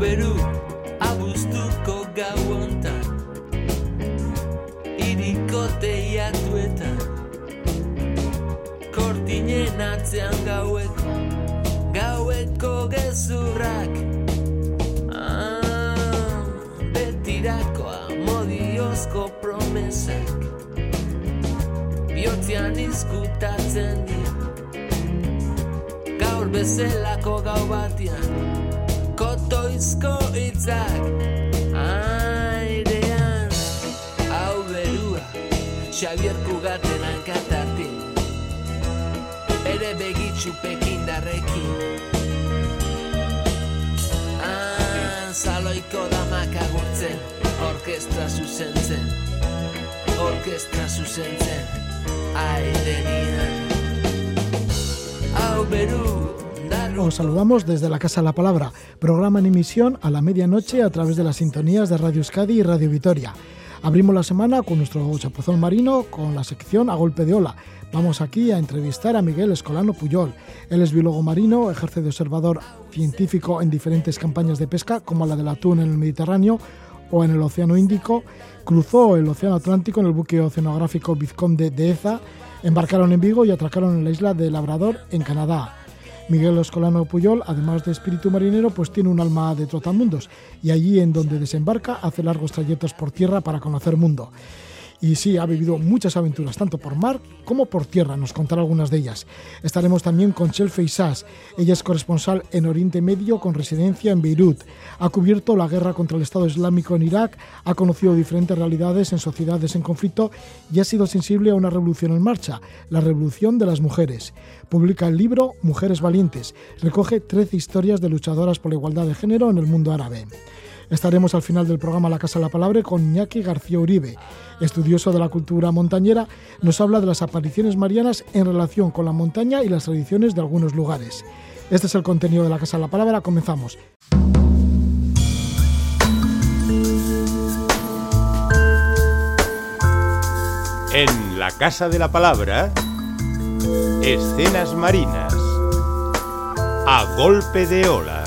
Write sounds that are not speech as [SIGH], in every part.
beru abuztuko gau ontan Iriko teiatuetan Kortinen atzean gaueko Gaueko gezurrak. Ah, Betirakoa modiozko promesak Biotzean izkutatzen dira. Gaur bezelako gau batian otoizko hitzak. Airean hau berua Xabier Kugaten hankatatik ere begitxupekin darrekin. Han zaloiko damak agurtzen orkestra zuzentzen orkestra zuzentzen airean. Hau beru Os saludamos desde la Casa de la Palabra, programa en emisión a la medianoche a través de las sintonías de Radio Euskadi y Radio Vitoria. Abrimos la semana con nuestro chapuzón marino con la sección A Golpe de Ola. Vamos aquí a entrevistar a Miguel Escolano Puyol. Él es biólogo marino, ejerce de observador científico en diferentes campañas de pesca, como la del atún en el Mediterráneo o en el Océano Índico. Cruzó el Océano Atlántico en el buque oceanográfico Vizconde de Eza. Embarcaron en Vigo y atracaron en la isla de Labrador, en Canadá. Miguel Escolano Puyol, además de espíritu marinero, pues tiene un alma de trotamundos y allí en donde desembarca hace largos trayectos por tierra para conocer mundo. Y sí, ha vivido muchas aventuras, tanto por mar como por tierra, nos contará algunas de ellas. Estaremos también con Chel Feisas. Ella es corresponsal en Oriente Medio con residencia en Beirut. Ha cubierto la guerra contra el Estado Islámico en Irak, ha conocido diferentes realidades en sociedades en conflicto y ha sido sensible a una revolución en marcha, la revolución de las mujeres. Publica el libro Mujeres Valientes. Recoge 13 historias de luchadoras por la igualdad de género en el mundo árabe. Estaremos al final del programa La Casa de la Palabra con Iñaki García Uribe. Estudioso de la cultura montañera, nos habla de las apariciones marianas en relación con la montaña y las tradiciones de algunos lugares. Este es el contenido de La Casa de la Palabra. Comenzamos. En La Casa de la Palabra, escenas marinas. A golpe de ola.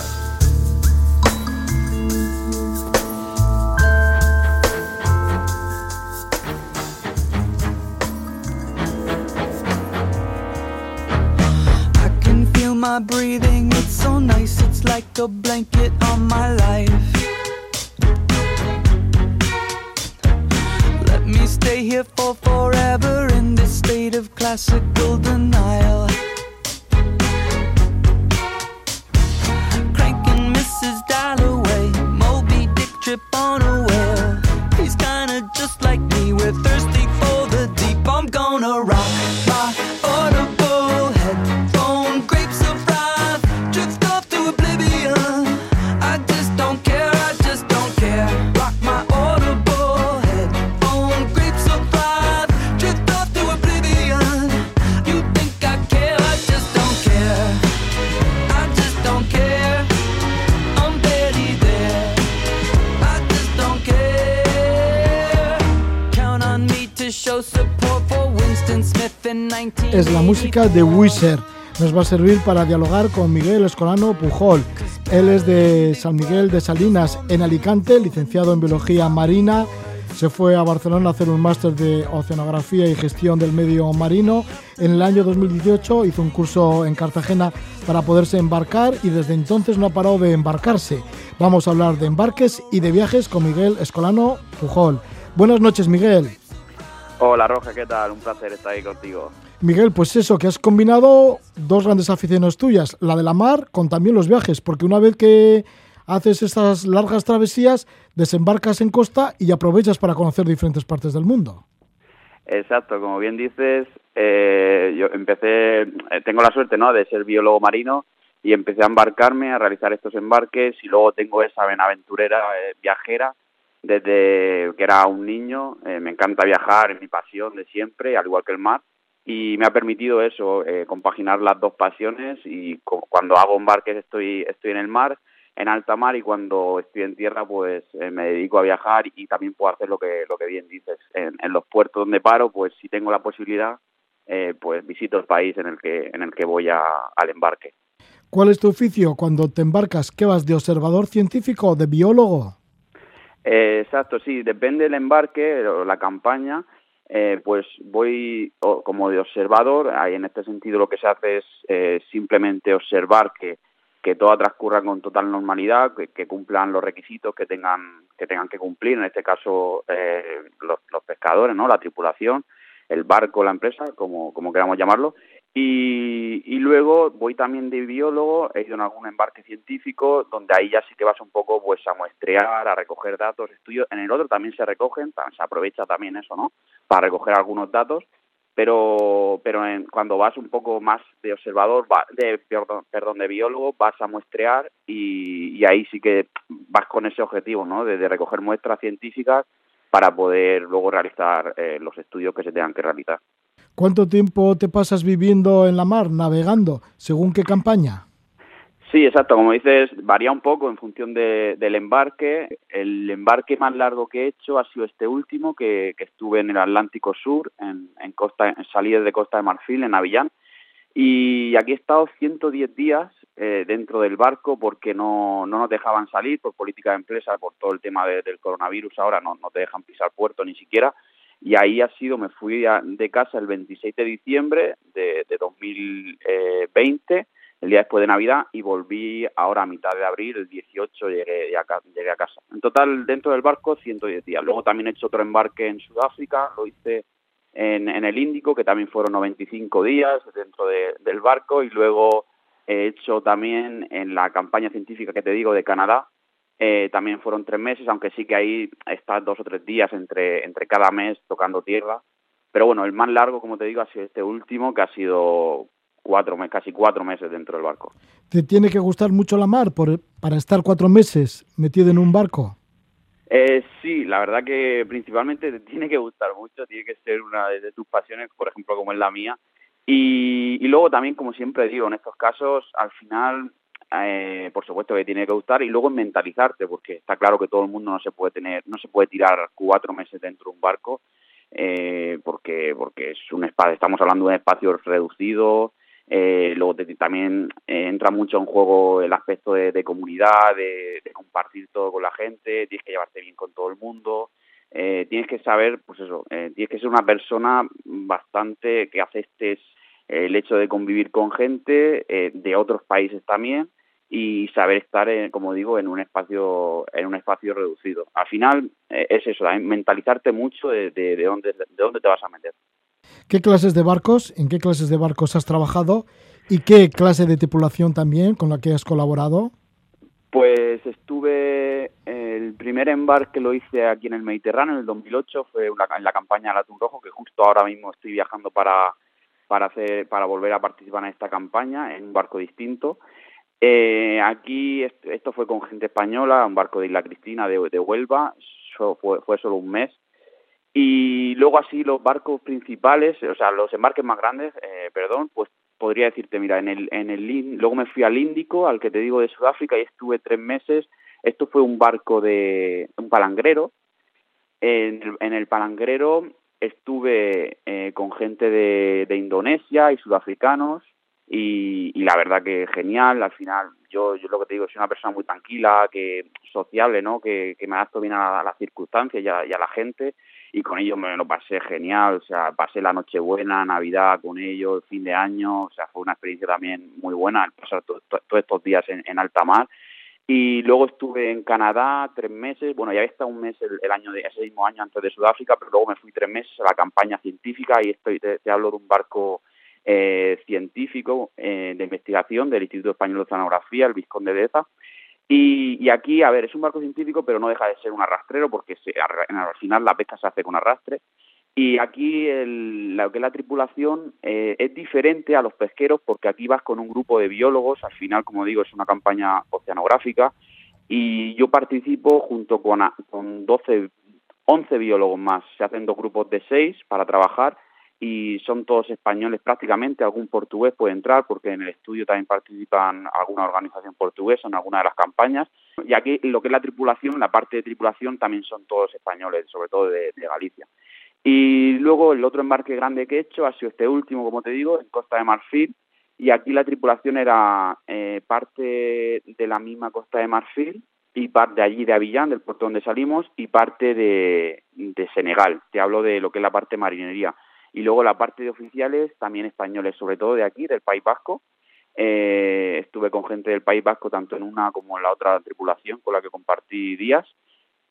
My breathing, it's so nice, it's like a blanket on my life. Let me stay here for forever in this state of classical denial. Cranking Mrs. Dalloway, Moby Dick trip on a Es la música de Wizard. Nos va a servir para dialogar con Miguel Escolano Pujol. Él es de San Miguel de Salinas, en Alicante, licenciado en Biología Marina. Se fue a Barcelona a hacer un máster de Oceanografía y Gestión del Medio Marino. En el año 2018 hizo un curso en Cartagena para poderse embarcar y desde entonces no ha parado de embarcarse. Vamos a hablar de embarques y de viajes con Miguel Escolano Pujol. Buenas noches, Miguel. Hola Roja, ¿qué tal? Un placer estar ahí contigo. Miguel, pues eso, que has combinado dos grandes aficiones tuyas, la de la mar con también los viajes, porque una vez que haces estas largas travesías, desembarcas en costa y aprovechas para conocer diferentes partes del mundo. Exacto, como bien dices, eh, yo empecé, eh, tengo la suerte ¿no? de ser biólogo marino y empecé a embarcarme, a realizar estos embarques y luego tengo esa aventurera eh, viajera desde que era un niño. Eh, me encanta viajar, es mi pasión de siempre, al igual que el mar. Y me ha permitido eso, eh, compaginar las dos pasiones y cu- cuando hago embarques estoy, estoy en el mar, en alta mar y cuando estoy en tierra pues eh, me dedico a viajar y también puedo hacer lo que, lo que bien dices. En, en los puertos donde paro pues si tengo la posibilidad pues visito el país en el que, en el que voy a- al embarque. ¿Cuál es tu oficio cuando te embarcas? ¿Qué vas de observador científico o de biólogo? Eh, exacto, sí, depende del embarque o la campaña. Eh, pues voy como de observador. Ahí en este sentido lo que se hace es eh, simplemente observar que, que todo transcurra con total normalidad, que, cumplan los requisitos que tengan que tengan que cumplir. En este caso los, los pescadores, no, la tripulación, el barco, la empresa, como como queramos llamarlo. Y, y, luego voy también de biólogo, he ido en algún embarque científico, donde ahí ya sí que vas un poco pues a muestrear, a recoger datos, estudios. En el otro también se recogen, se aprovecha también eso, ¿no? Para recoger algunos datos, pero pero en, cuando vas un poco más de observador, de perdón, perdón de biólogo, vas a muestrear y, y, ahí sí que vas con ese objetivo, ¿no? De, de recoger muestras científicas para poder luego realizar eh, los estudios que se tengan que realizar. ¿Cuánto tiempo te pasas viviendo en la mar, navegando, según qué campaña? Sí, exacto. Como dices, varía un poco en función de, del embarque. El embarque más largo que he hecho ha sido este último, que, estuve en el Atlántico Sur, en, en costa, en salida de Costa de Marfil, en Avillán. Y aquí he estado 110 días eh, dentro del barco porque no, no nos dejaban salir por política de empresa, por todo el tema del coronavirus. Ahora no, no te dejan pisar puerto ni siquiera y ahí ha sido, me fui de casa el 26 de diciembre de, de 2020, el día después de Navidad, y volví ahora a mitad de abril, el 18 llegué llegué a casa. En total, dentro del barco, 110 días. Luego también he hecho otro embarque en Sudáfrica, lo hice en, en el Índico, que también fueron 95 días dentro de, del barco, y luego he hecho también en la campaña científica que te digo de Canadá, eh, también fueron tres meses, aunque sí que ahí está dos o tres días entre, entre cada mes tocando tierra. Pero bueno, el más largo, como te digo, ha sido este último, que ha sido cuatro casi cuatro meses dentro del barco. ¿Te tiene que gustar mucho la mar por, para estar cuatro meses metido en un barco? Eh, sí, la verdad que principalmente te tiene que gustar mucho, tiene que ser una de, tus pasiones, por ejemplo, como es la mía. Y, y luego también, como siempre digo, en estos casos, al final eh, por supuesto que tiene que gustar y luego mentalizarte porque está claro que todo el mundo no se puede tener no se puede tirar cuatro meses dentro de un barco eh, porque porque es un espacio estamos hablando de un espacio reducido eh, luego también eh, entra mucho en juego el aspecto de, comunidad de, de, compartir todo con la gente tienes que llevarte bien con todo el mundo eh, tienes que saber pues eso eh, tienes que ser una persona bastante que aceptes el hecho de convivir con gente de otros países también y saber estar, en, como digo, en un espacio en un espacio reducido. Al final eh, es eso, mentalizarte mucho de, de, de, dónde, de dónde te vas a meter. ¿Qué clases de barcos, en qué clases de barcos has trabajado y qué clase de tripulación también con la que has colaborado? Pues estuve, el primer embarque lo hice aquí en el Mediterráneo en el 2008, fue una, en la campaña del Atún Rojo, que justo ahora mismo estoy viajando para, para, hacer, para volver a participar en esta campaña en un barco distinto. Eh, aquí esto fue con gente española, un barco de Isla Cristina de, Huelva, so, fue, fue solo un mes. Y luego así los barcos principales, o sea, los embarques más grandes, eh, perdón, pues podría decirte, mira, en el, en el, luego me fui al Índico, al que te digo de Sudáfrica, y estuve tres meses. Esto fue un barco de un palangrero. En el, en el palangrero estuve eh, con gente de, de Indonesia y sudafricanos, y, y, la verdad que genial, al final yo, yo lo que te digo, soy una persona muy tranquila, que sociable, ¿no? que, que me adapto bien a, las circunstancias y a, y a la gente. Y con ellos me lo pasé genial, o sea, pasé la Nochebuena, Navidad con ellos, fin de año, o sea, fue una experiencia también muy buena el pasar todos estos días en, en alta mar. Y luego estuve en Canadá tres meses, bueno, ya había estado un mes el, el, año de ese mismo año antes de Sudáfrica, pero luego me fui tres meses a la campaña científica y estoy, te, te hablo de un barco eh, científico eh, de investigación del Instituto Español de Oceanografía, el Vizconde de Eza. Y, aquí, a ver, es un barco científico, pero no deja de ser un arrastrero, porque se, al final la pesca se hace con arrastre. Y aquí lo que la tripulación eh, es diferente a los pesqueros, porque aquí vas con un grupo de biólogos, al final, como digo, es una campaña oceanográfica, y yo participo junto con, con 12, 11 biólogos más. Se hacen dos grupos de seis para trabajar, y son todos españoles prácticamente, algún portugués puede entrar porque en el estudio también participan alguna organización portuguesa en alguna de las campañas y aquí lo que es la tripulación, la parte de tripulación también son todos españoles, sobre todo de, Galicia. Y luego el otro embarque grande que he hecho ha sido este último, como te digo, en Costa de Marfil y aquí la tripulación era eh, parte de la misma Costa de Marfil y parte de allí de Avillán, del puerto donde salimos, y parte de, de Senegal. Te hablo de lo que es la parte marinería. Y luego la parte de oficiales, también españoles, sobre todo de aquí, del País Vasco. Eh, estuve con gente del País Vasco tanto en una como en la otra tripulación con la que compartí días.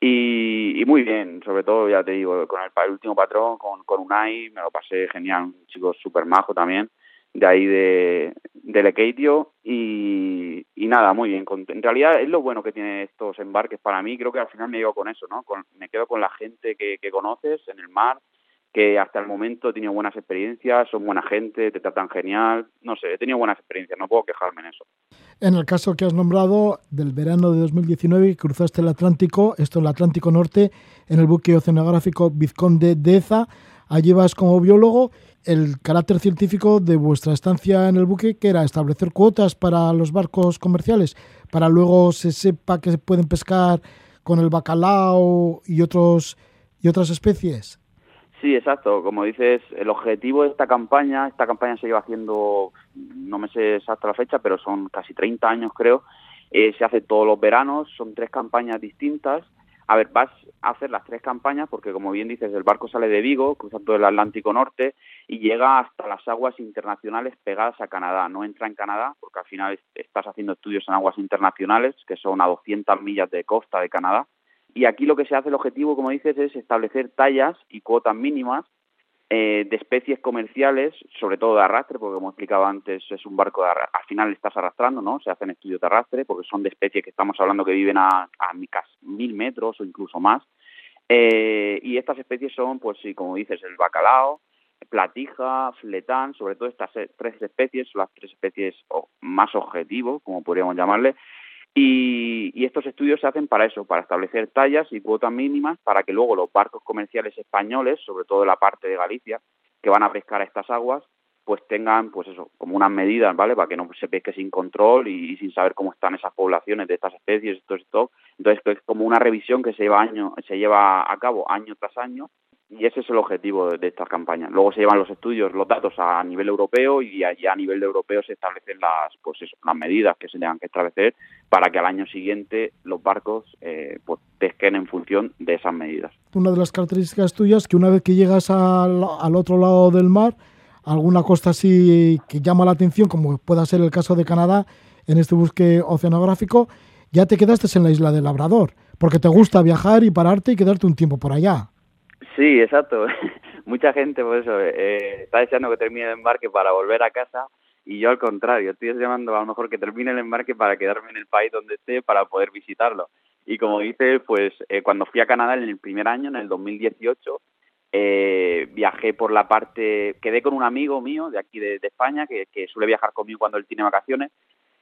Y, muy bien, sobre todo, ya te digo, con el, último patrón, con, con Unai, me lo pasé genial, un chico súper majo también de ahí de, de y, nada, muy bien. En realidad es lo bueno que tiene estos embarques para mí, creo que al final me quedo con eso, ¿no? me quedo con la gente que, que conoces en el mar, que hasta el momento he tenido buenas experiencias, son buena gente, te tratan genial, no sé, he tenido buenas experiencias, no puedo quejarme en eso. En el caso que has nombrado del verano de 2019, cruzaste el Atlántico, esto el Atlántico Norte, en el buque oceanográfico Vizconde de Eza, allí vas como biólogo el carácter científico de vuestra estancia en el buque, que era establecer cuotas para los barcos comerciales, para luego se sepa que se pueden pescar con el bacalao y otros y otras especies. Sí, exacto. Como dices, el objetivo de esta campaña, esta campaña se lleva haciendo, no me sé exacto la fecha, pero son casi 30 años creo, eh, se hace todos los veranos, son tres campañas distintas a ver, vas a hacer las tres campañas porque, como bien dices, el barco sale de Vigo, cruzando el Atlántico Norte y llega hasta las aguas internacionales pegadas a Canadá. No entra en Canadá porque al final estás haciendo estudios en aguas internacionales, que son a 200 millas de costa de Canadá. Y aquí lo que se hace, el objetivo, como dices, es establecer tallas y cuotas mínimas eh, de especies comerciales, sobre todo de arrastre, porque como explicaba antes, es un barco de al final estás arrastrando, ¿no? Se hacen estudios de arrastre, porque son de especies que estamos hablando que viven a, mil metros o incluso más. Eh, y estas especies son, pues sí, como dices, el bacalao, platija, fletán, sobre todo estas tres especies, son las tres especies más objetivos, como podríamos llamarle, y, estos estudios se hacen para eso, para establecer tallas y cuotas mínimas para que luego los barcos comerciales españoles, sobre todo la parte de Galicia, que van a pescar a estas aguas, pues tengan, pues eso, como unas medidas, ¿vale? Para que no se pesque sin control y, sin saber cómo están esas poblaciones de estas especies, estos stock. Entonces, es como una revisión que se lleva año, se lleva a cabo año tras año y ese es el objetivo de, estas campañas. Luego se llevan los estudios, los datos a nivel europeo y allá a nivel europeo se establecen las, pues las medidas que se tengan que establecer para que al año siguiente los barcos eh, pues pesquen en función de esas medidas. Una de las características tuyas es que una vez que llegas al, al otro lado del mar, alguna costa así que llama la atención, como pueda ser el caso de Canadá, en este busque oceanográfico, ya te quedaste en la isla del Labrador, porque te gusta viajar y pararte y quedarte un tiempo por allá. Sí, exacto. [LAUGHS] Mucha gente, por eso, eh, está deseando que termine el embarque para volver a casa y yo al contrario, estoy deseando a lo mejor que termine el embarque para quedarme en el país donde esté para poder visitarlo. Y como dices, pues eh, cuando fui a Canadá en el primer año, en el 2018, eh, viajé por la parte, quedé con un amigo mío de aquí de, España que, suele viajar conmigo cuando él tiene vacaciones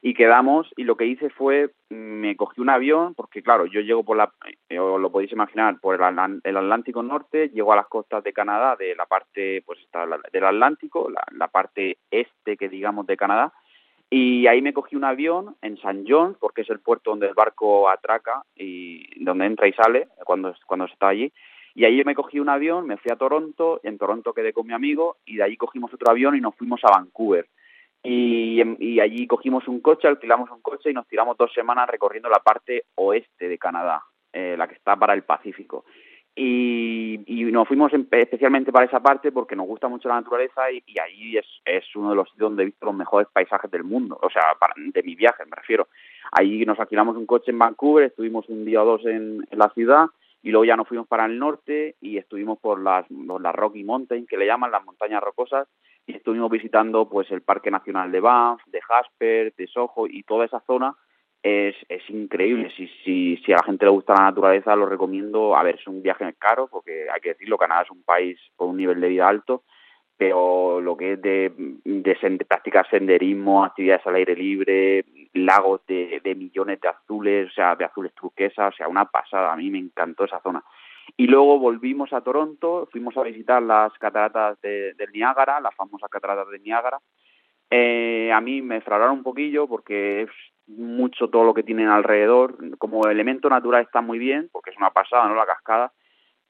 y quedamos y lo que hice fue me cogí un avión porque claro yo llego por la eh, lo podéis imaginar por el, Atlántico Norte llego a las costas de Canadá de la parte pues está del Atlántico la, parte este que digamos de Canadá y ahí me cogí un avión en San John porque es el puerto donde el barco atraca y donde entra y sale cuando cuando está allí y ahí me cogí un avión me fui a Toronto en Toronto quedé con mi amigo y de ahí cogimos otro avión y nos fuimos a Vancouver y, allí cogimos un coche, alquilamos un coche y nos tiramos dos semanas recorriendo la parte oeste de Canadá, eh, la que está para el Pacífico. Y, nos fuimos especialmente para esa parte porque nos gusta mucho la naturaleza y, ahí es, es, uno de los sitios donde he visto los mejores paisajes del mundo, o sea, de mi viaje me refiero. Ahí nos alquilamos un coche en Vancouver, estuvimos un día o dos en, la ciudad y luego ya nos fuimos para el norte y estuvimos por las, por las Rocky Mountain, que le llaman las montañas rocosas, y estuvimos visitando pues el Parque Nacional de Banff, de Jasper, de Soho y toda esa zona es, es increíble. Si, si, si a la gente le gusta la naturaleza, lo recomiendo. A ver, es un viaje caro, porque hay que decirlo, Canadá es un país con un nivel de vida alto, pero lo que es de, de, practicar senderismo, actividades al aire libre, lagos de, millones de azules, o sea, de azules turquesas, o sea, una pasada. A mí me encantó esa zona. Y luego volvimos a Toronto, fuimos a visitar las cataratas de, del Niágara, las famosas cataratas de Niágara. Eh, a mí me defraudaron un poquillo porque es mucho todo lo que tienen alrededor. Como elemento natural está muy bien, porque es una pasada, ¿no? La cascada.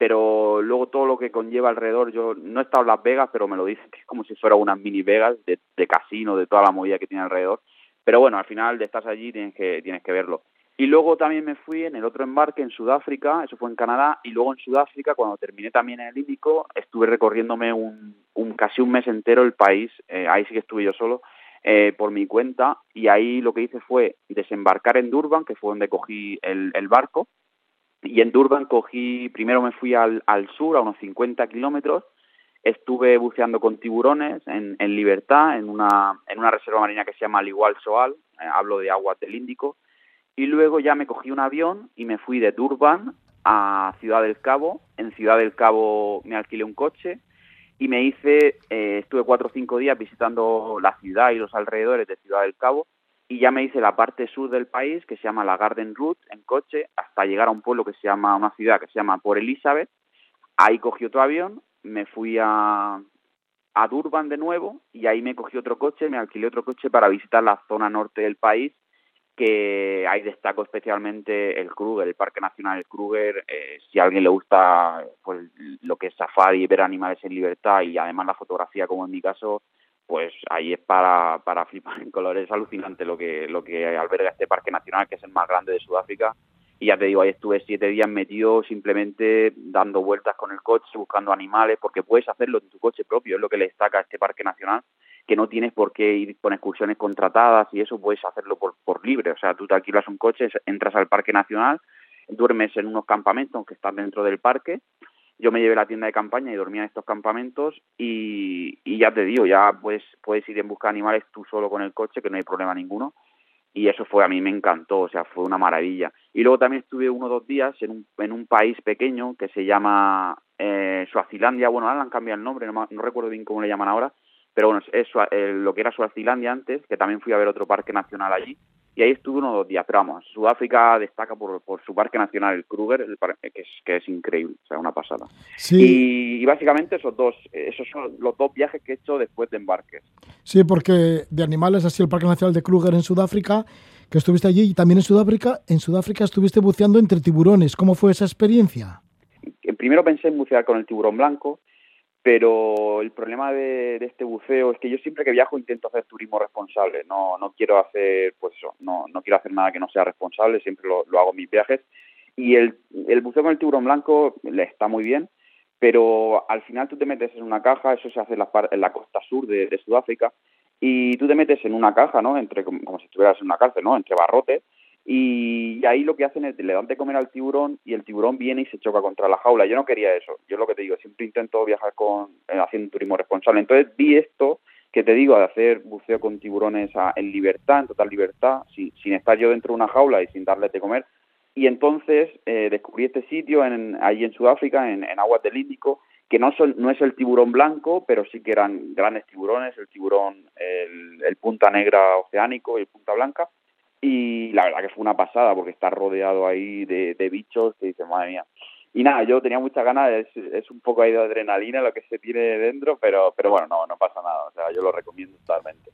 Pero luego todo lo que conlleva alrededor, yo no he estado en Las Vegas, pero me lo dicen que es como si fuera unas mini Vegas de, de casino, de toda la movida que tiene alrededor. Pero bueno, al final de estás allí tienes que, tienes que verlo. Y luego también me fui en el otro embarque en Sudáfrica, eso fue en Canadá, y luego en Sudáfrica, cuando terminé también en el Índico, estuve recorriéndome un, un casi un mes entero el país, eh, ahí sí que estuve yo solo, eh, por mi cuenta, y ahí lo que hice fue desembarcar en Durban, que fue donde cogí el, el barco, y en Durban cogí, primero me fui al, sur, a unos 50 kilómetros, estuve buceando con tiburones en, en libertad, en una, en una reserva marina que se llama Igual Soal, eh, hablo de aguas del Índico, y luego ya me cogí un avión y me fui de Durban a Ciudad del Cabo. En Ciudad del Cabo me alquilé un coche y me hice, eh, estuve cuatro o cinco días visitando la ciudad y los alrededores de Ciudad del Cabo y ya me hice la parte sur del país que se llama la Garden Route en coche hasta llegar a un pueblo que se llama, una ciudad que se llama Port Elizabeth. Ahí cogí otro avión, me fui a, a Durban de nuevo y ahí me cogí otro coche, me alquilé otro coche para visitar la zona norte del país que ahí destaco especialmente el Kruger, el Parque Nacional Kruger, eh, si a alguien le gusta pues, lo que es safari, ver animales en libertad y además la fotografía como en mi caso, pues ahí es para, para flipar en colores, es alucinante lo que, lo que alberga este Parque Nacional, que es el más grande de Sudáfrica, y ya te digo, ahí estuve siete días metido simplemente dando vueltas con el coche, buscando animales, porque puedes hacerlo en tu coche propio, es lo que le destaca a este Parque Nacional, que no tienes por qué ir con excursiones contratadas y eso puedes hacerlo por, por libre, o sea, tú te alquilas un coche, entras al Parque Nacional, duermes en unos campamentos que están dentro del parque, yo me llevé la tienda de campaña y dormía en estos campamentos y, ya te digo, ya pues puedes ir en busca de animales tú solo con el coche, que no hay problema ninguno. Y eso fue, a mí me encantó, o sea, fue una maravilla. Y luego también estuve uno o dos días en un, en un país pequeño que se llama eh, Suazilandia, bueno, ahora han cambiado el nombre, no, no recuerdo bien cómo le llaman ahora, pero bueno, es, eh, lo que era Suazilandia antes, que también fui a ver otro parque nacional allí, y ahí estuve unos dos días, pero vamos, Sudáfrica destaca por, por su parque nacional, el Kruger, el que, es, que es increíble, o sea, una pasada. Sí. Y, básicamente esos dos, esos son los dos viajes que he hecho después de embarques. Sí, porque de animales sido el Parque Nacional de Kruger en Sudáfrica, que estuviste allí, y también en Sudáfrica, en Sudáfrica estuviste buceando entre tiburones. ¿Cómo fue esa experiencia? Primero pensé en bucear con el tiburón blanco, pero el problema de, de, este buceo es que yo siempre que viajo intento hacer turismo responsable, no, no quiero hacer, pues eso, no, no quiero hacer nada que no sea responsable, siempre lo, lo hago en mis viajes, y el, el buceo con el tiburón blanco le está muy bien, pero al final tú te metes en una caja, eso se hace en la, en la costa sur de, de, Sudáfrica, y tú te metes en una caja, ¿no? Entre, como, como si estuvieras en una cárcel, ¿no? Entre barrotes, y ahí lo que hacen es le dan de comer al tiburón y el tiburón viene y se choca contra la jaula. Yo no quería eso. Yo lo que te digo, siempre intento viajar con eh, haciendo turismo responsable. Entonces vi esto que te digo de hacer buceo con tiburones en libertad, en total libertad, sin, sin estar yo dentro de una jaula y sin darles de comer. Y entonces eh, descubrí este sitio en, allí en Sudáfrica, en, en aguas del Índico, que no, es el tiburón blanco, pero sí que eran grandes tiburones, el tiburón, el punta negra oceánico y el punta blanca, y la verdad que fue una pasada porque está rodeado ahí de, de bichos que dice madre mía y nada yo tenía muchas ganas es, es un poco ahí de adrenalina lo que se tiene dentro pero pero bueno no no pasa nada o sea yo lo recomiendo totalmente.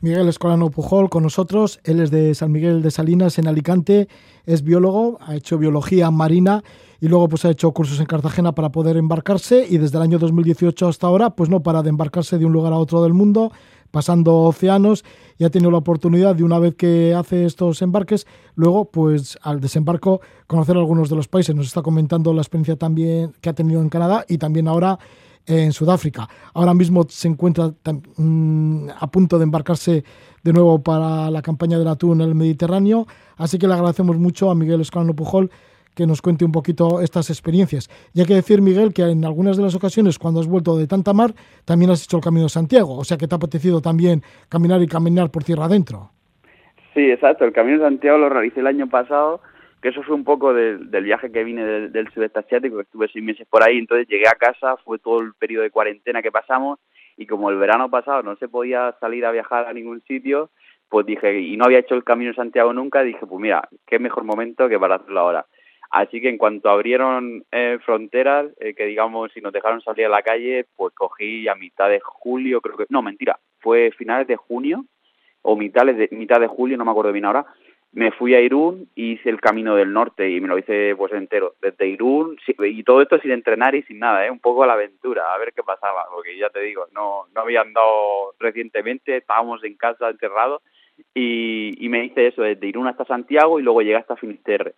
Miguel Escolano Pujol con nosotros él es de San Miguel de Salinas en Alicante es biólogo ha hecho biología marina y luego pues ha hecho cursos en Cartagena para poder embarcarse y desde el año 2018 hasta ahora pues no para de embarcarse de un lugar a otro del mundo pasando océanos y ha tenido la oportunidad de una vez que hace estos embarques, luego pues al desembarco conocer algunos de los países. Nos está comentando la experiencia también que ha tenido en Canadá y también ahora en Sudáfrica. Ahora mismo se encuentra mmm, a punto de embarcarse de nuevo para la campaña del atún en el Mediterráneo, así que le agradecemos mucho a Miguel Escalano Pujol que nos cuente un poquito estas experiencias. Y hay que decir, Miguel, que en algunas de las ocasiones cuando has vuelto de tanta mar, también has hecho el Camino de Santiago, o sea que te ha apetecido también caminar y caminar por tierra adentro. Sí, exacto, el Camino de Santiago lo realicé el año pasado, que eso fue un poco de, del viaje que vine del, del sudeste asiático, que estuve seis meses por ahí, entonces llegué a casa, fue todo el periodo de cuarentena que pasamos, y como el verano pasado no se podía salir a viajar a ningún sitio, pues dije, y no había hecho el Camino de Santiago nunca, dije, pues mira, qué mejor momento que para hacerlo ahora. Así que en cuanto abrieron eh, fronteras, eh, que digamos, si nos dejaron salir a la calle, pues cogí a mitad de julio, creo que, no, mentira, fue finales de junio o mitad de, mitad de julio, no me acuerdo bien ahora, me fui a Irún y hice el camino del norte y me lo hice pues entero, desde Irún y todo esto sin entrenar y sin nada, ¿eh? un poco a la aventura, a ver qué pasaba, porque ya te digo, no, no había andado recientemente, estábamos en casa encerrados y, y me hice eso desde Irún hasta Santiago y luego llegué hasta Finisterre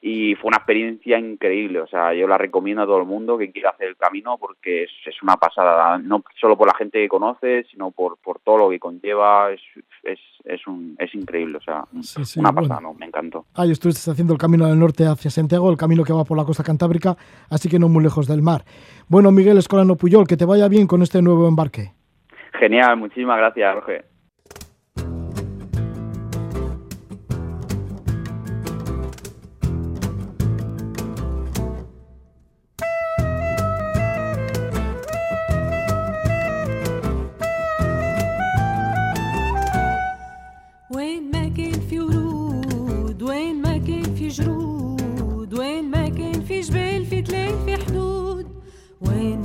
y fue una experiencia increíble. O sea, yo la recomiendo a todo el mundo que quiera hacer el camino porque es, es una pasada, no solo por la gente que conoce, sino por, por todo lo que conlleva. Es, es, es, un, es increíble, o sea, Sí, sí, una bueno. pasada, ¿no? me encantó. Ahí estuviste haciendo el camino del norte hacia Santiago, el camino que va por la costa cantábrica, así que no muy lejos del mar. Bueno, Miguel Escolano Puyol, que te vaya bien con este nuevo embarque. Genial, muchísimas gracias, Jorge.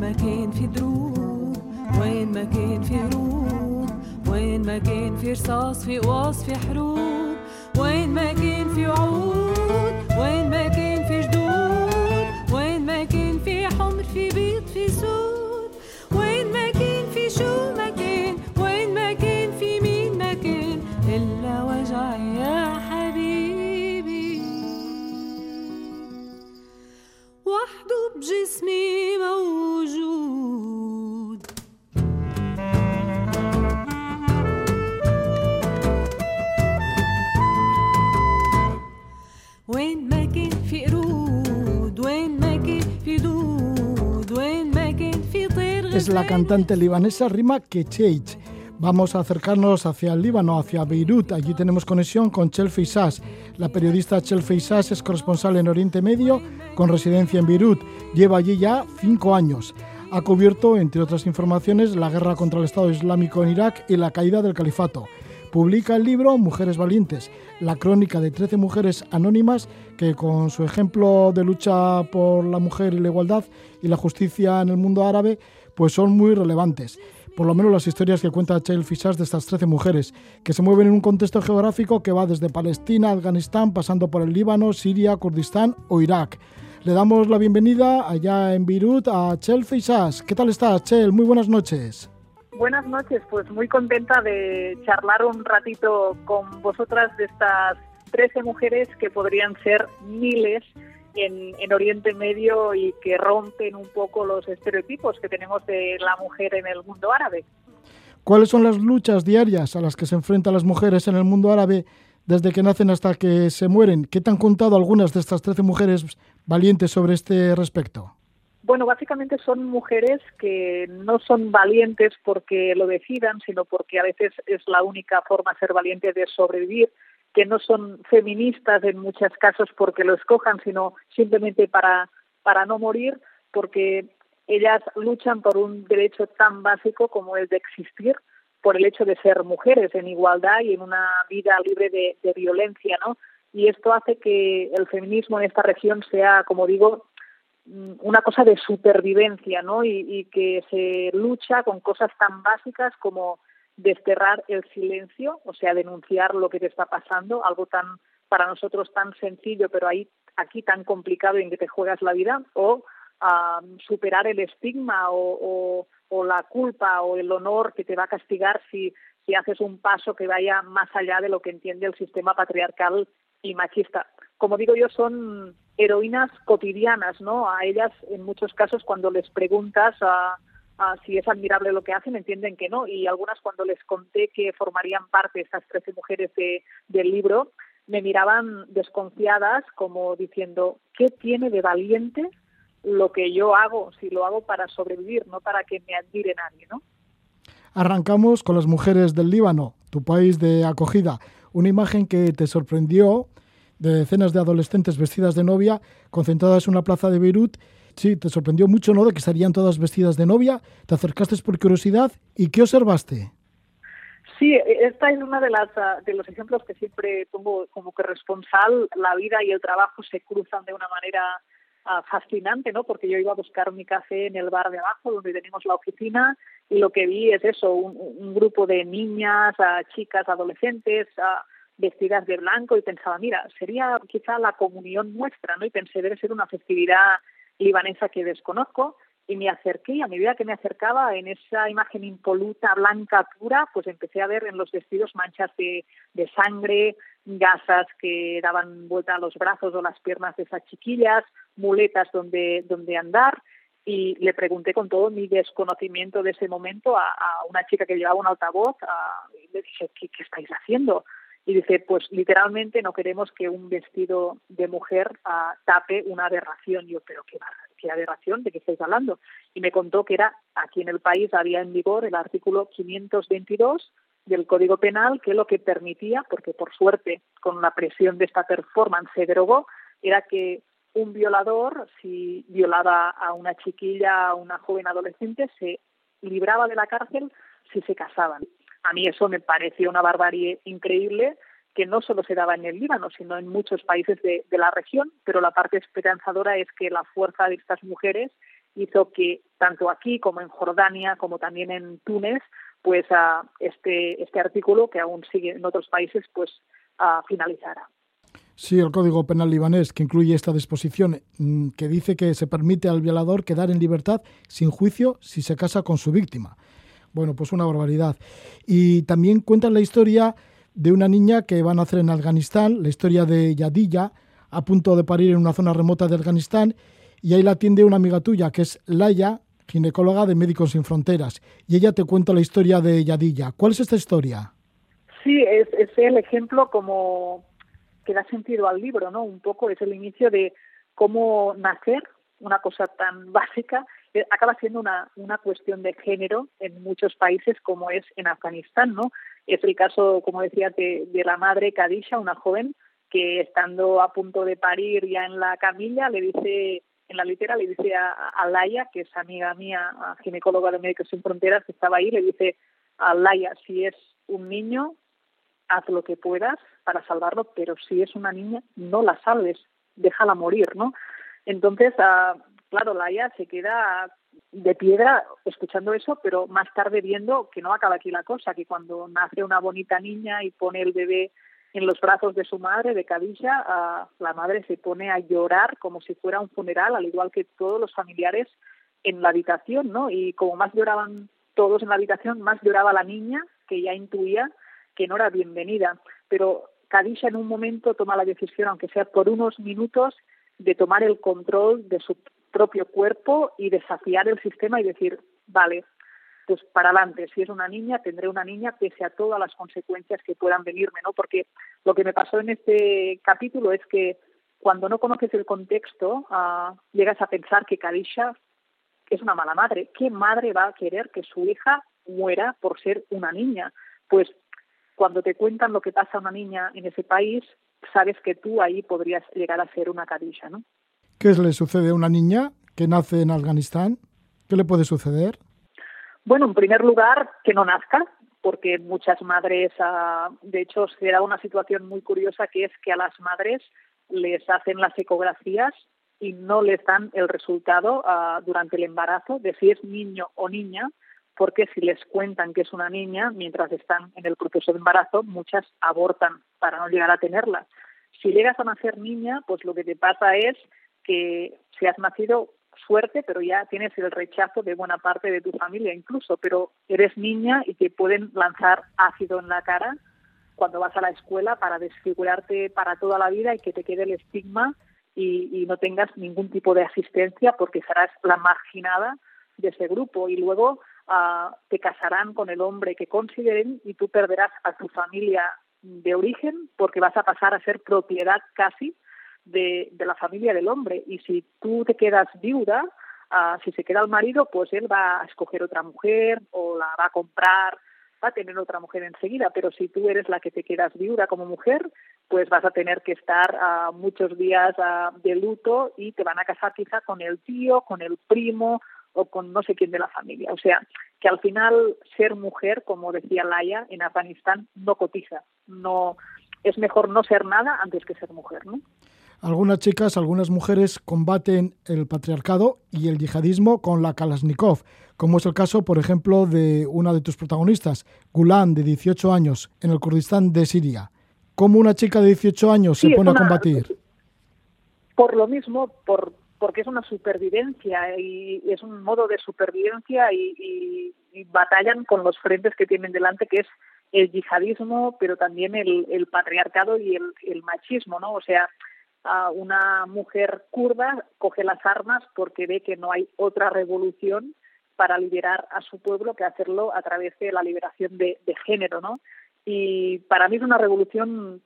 ما كان في دروب وين ما كان في هروب وين ما كان في رصاص في قواص في حروب وين ما كان في وعود la cantante libanesa Rima Kecheich. Vamos a acercarnos hacia el Líbano, hacia Beirut. Allí tenemos conexión con Chelsea Sass. La periodista Chelsea Sass es corresponsal en Oriente Medio con residencia en Beirut. Lleva allí ya cinco años. Ha cubierto, entre otras informaciones, la guerra contra el Estado Islámico en Irak y la caída del califato. Publica el libro Mujeres Valientes, la crónica de 13 mujeres anónimas que con su ejemplo de lucha por la mujer y la igualdad y la justicia en el mundo árabe pues son muy relevantes. Por lo menos las historias que cuenta Chael Fishas de estas 13 mujeres, que se mueven en un contexto geográfico que va desde Palestina, Afganistán, pasando por el Líbano, Siria, Kurdistán o Irak. Le damos la bienvenida allá en Beirut a Chel Fishas. ¿Qué tal estás, Chel? Muy buenas noches. Buenas noches, pues muy contenta de charlar un ratito con vosotras de estas 13 mujeres que podrían ser miles en, en, Oriente Medio y que rompen un poco los estereotipos que tenemos de la mujer en el mundo árabe. ¿Cuáles son las luchas diarias a las que se enfrentan las mujeres en el mundo árabe desde que nacen hasta que se mueren? ¿Qué te han contado algunas de estas 13 mujeres valientes sobre este respecto? Bueno, básicamente son mujeres que no son valientes porque lo decidan, sino porque a veces es la única forma de ser valiente de sobrevivir, que no son feministas en muchos casos porque lo escojan, sino simplemente para, para no morir, porque ellas luchan por un derecho tan básico como el de existir, por el hecho de ser mujeres en igualdad y en una vida libre de, violencia, ¿no? Y esto hace que el feminismo en esta región sea, como digo, una cosa de supervivencia, ¿no? Y, que se lucha con cosas tan básicas como desterrar el silencio, o sea, denunciar lo que te está pasando, algo tan para nosotros tan sencillo, pero ahí aquí tan complicado en que te juegas la vida, o superar el estigma o, la culpa o el honor que te va a castigar si, si haces un paso que vaya más allá de lo que entiende el sistema patriarcal y machista. Como digo yo, son heroínas cotidianas, ¿no? A ellas, en muchos casos, cuando les preguntas a, a si es admirable lo que hacen, entienden que no. Y algunas, cuando les conté que formarían parte estas 13 mujeres de, del libro, me miraban desconfiadas, como diciendo, ¿qué tiene de valiente lo que yo hago? Si lo hago para sobrevivir, no para que me admire nadie, ¿no? Arrancamos con las mujeres del Líbano, tu país de acogida. Una imagen que te sorprendió de decenas de adolescentes vestidas de novia concentradas en una plaza de Beirut. Sí, te sorprendió mucho, ¿no?, de que estarían todas vestidas de novia. Te acercaste por curiosidad y ¿qué observaste? Sí, esta es una de las de los ejemplos que siempre pongo como que responsable. La vida y el trabajo se cruzan de una manera uh, fascinante, ¿no? Porque yo iba a buscar mi café en el bar de abajo, donde tenemos la oficina, y lo que vi es eso, un, un grupo de niñas, uh, chicas, adolescentes, uh, vestidas de blanco y pensaba, mira, sería quizá la comunión nuestra, ¿no? Y pensé, debe ser una festividad libanesa que desconozco y me acerqué y a medida que me acercaba en esa imagen impoluta, blanca, pura, pues empecé a ver en los vestidos manchas de, de sangre, gasas que daban vuelta a los brazos o las piernas de esas chiquillas, muletas donde, donde andar y le pregunté con todo mi desconocimiento de ese momento a, una chica que llevaba un altavoz, y le dije, ¿qué, ¿qué estáis haciendo? Y dice, pues literalmente no queremos que un vestido de mujer uh, tape una aberración. Yo, pero qué, qué aberración, ¿de qué estáis hablando? Y me contó que era, aquí en el país había en vigor el artículo 522 del Código Penal, que lo que permitía, porque por suerte con la presión de esta performance se derogó, era que un violador, si violaba a una chiquilla, a una joven adolescente, se libraba de la cárcel si se casaban. A mí eso me pareció una barbarie increíble que no solo se daba en el Líbano, sino en muchos países de, la región, pero la parte esperanzadora es que la fuerza de estas mujeres hizo que tanto aquí como en Jordania, como también en Túnez, pues uh, este, este artículo, que aún sigue en otros países, pues uh, finalizara. Sí, el Código Penal libanés, que incluye esta disposición, mm, que dice que se permite al violador quedar en libertad sin juicio si se casa con su víctima. Bueno, pues una barbaridad. Y también cuentan la historia de una niña que va a nacer en Afganistán, la historia de Yadilla, a punto de parir en una zona remota de Afganistán, y ahí la atiende una amiga tuya, que es Laia, ginecóloga de Médicos Sin Fronteras, y ella te cuenta la historia de Yadilla. ¿Cuál es esta historia? Sí, es, es el ejemplo como que da sentido al libro, ¿no? Un poco es el inicio de cómo nacer, una cosa tan básica, acaba siendo una, una cuestión de género en muchos países como es en Afganistán, ¿no? Es el caso, como decía, de, de la madre Kadisha, una joven que estando a punto de parir ya en la camilla le dice en la litera le dice a, a Laia, que es amiga mía, ginecóloga de Médicos Sin Fronteras, que estaba ahí, le dice a Laia, si es un niño, haz lo que puedas para salvarlo, pero si es una niña, no la salves, déjala morir, ¿no? Entonces, uh, claro, Laia se queda de piedra escuchando eso, pero más tarde viendo que no acaba aquí la cosa, que cuando nace una bonita niña y pone el bebé en los brazos de su madre, de Cadilla, la madre se pone a llorar como si fuera un funeral, al igual que todos los familiares en la habitación, ¿no? Y como más lloraban todos en la habitación, más lloraba la niña, que ya intuía que no era bienvenida. Pero Cadilla en un momento toma la decisión, aunque sea por unos minutos, de tomar el control de su propio cuerpo y desafiar el sistema y decir, vale, pues para adelante, si es una niña, tendré una niña pese a todas las consecuencias que puedan venirme, ¿no? Porque lo que me pasó en este capítulo es que cuando no conoces el contexto, uh, llegas a pensar que Kadisha es una mala madre. ¿Qué madre va a querer que su hija muera por ser una niña? Pues cuando te cuentan lo que pasa a una niña en ese país, sabes que tú ahí podrías llegar a ser una Kadisha, ¿no? ¿Qué le sucede a una niña que nace en Afganistán? ¿Qué le puede suceder? Bueno, en primer lugar, que no nazca, porque muchas madres, uh, de hecho, se da una situación muy curiosa que es que a las madres les hacen las ecografías y no les dan el resultado uh, durante el embarazo de si es niño o niña, porque si les cuentan que es una niña, mientras están en el proceso de embarazo, muchas abortan para no llegar a tenerla. Si llegas a nacer niña, pues lo que te pasa es que si has nacido suerte, pero ya tienes el rechazo de buena parte de tu familia incluso, pero eres niña y te pueden lanzar ácido en la cara cuando vas a la escuela para desfigurarte para toda la vida y que te quede el estigma y, no tengas ningún tipo de asistencia porque serás la marginada de ese grupo. Y luego uh, te casarán con el hombre que consideren y tú perderás a tu familia de origen porque vas a pasar a ser propiedad casi de, la familia del hombre y si tú te quedas viuda, uh, si se queda el marido, pues él va a escoger otra mujer o la va a comprar, va a tener otra mujer enseguida, pero si tú eres la que te quedas viuda como mujer, pues vas a tener que estar uh, muchos días uh, de luto y te van a casar quizá con el tío, con el primo o con no sé quién de la familia. O sea, que al final ser mujer, como decía Laia, en Afganistán no cotiza. No, es mejor no ser nada antes que ser mujer, ¿no? Algunas chicas, algunas mujeres combaten el patriarcado y el yihadismo con la Kalashnikov, como es el caso, por ejemplo, de una de tus protagonistas, Gulan, de 18 años, en el Kurdistán de Siria. ¿Cómo una chica de 18 años Sí, se pone una- a combatir? por lo mismo, por porque es una supervivencia y es un modo de supervivencia y, y- y batallan con los frentes que tienen delante, que es el yihadismo, pero también el, el patriarcado y el, el machismo, ¿no? O sea, a una mujer kurda coge las armas porque ve que no hay otra revolución para liberar a su pueblo que hacerlo a través de la liberación de, de género, ¿no? Y para mí es una revolución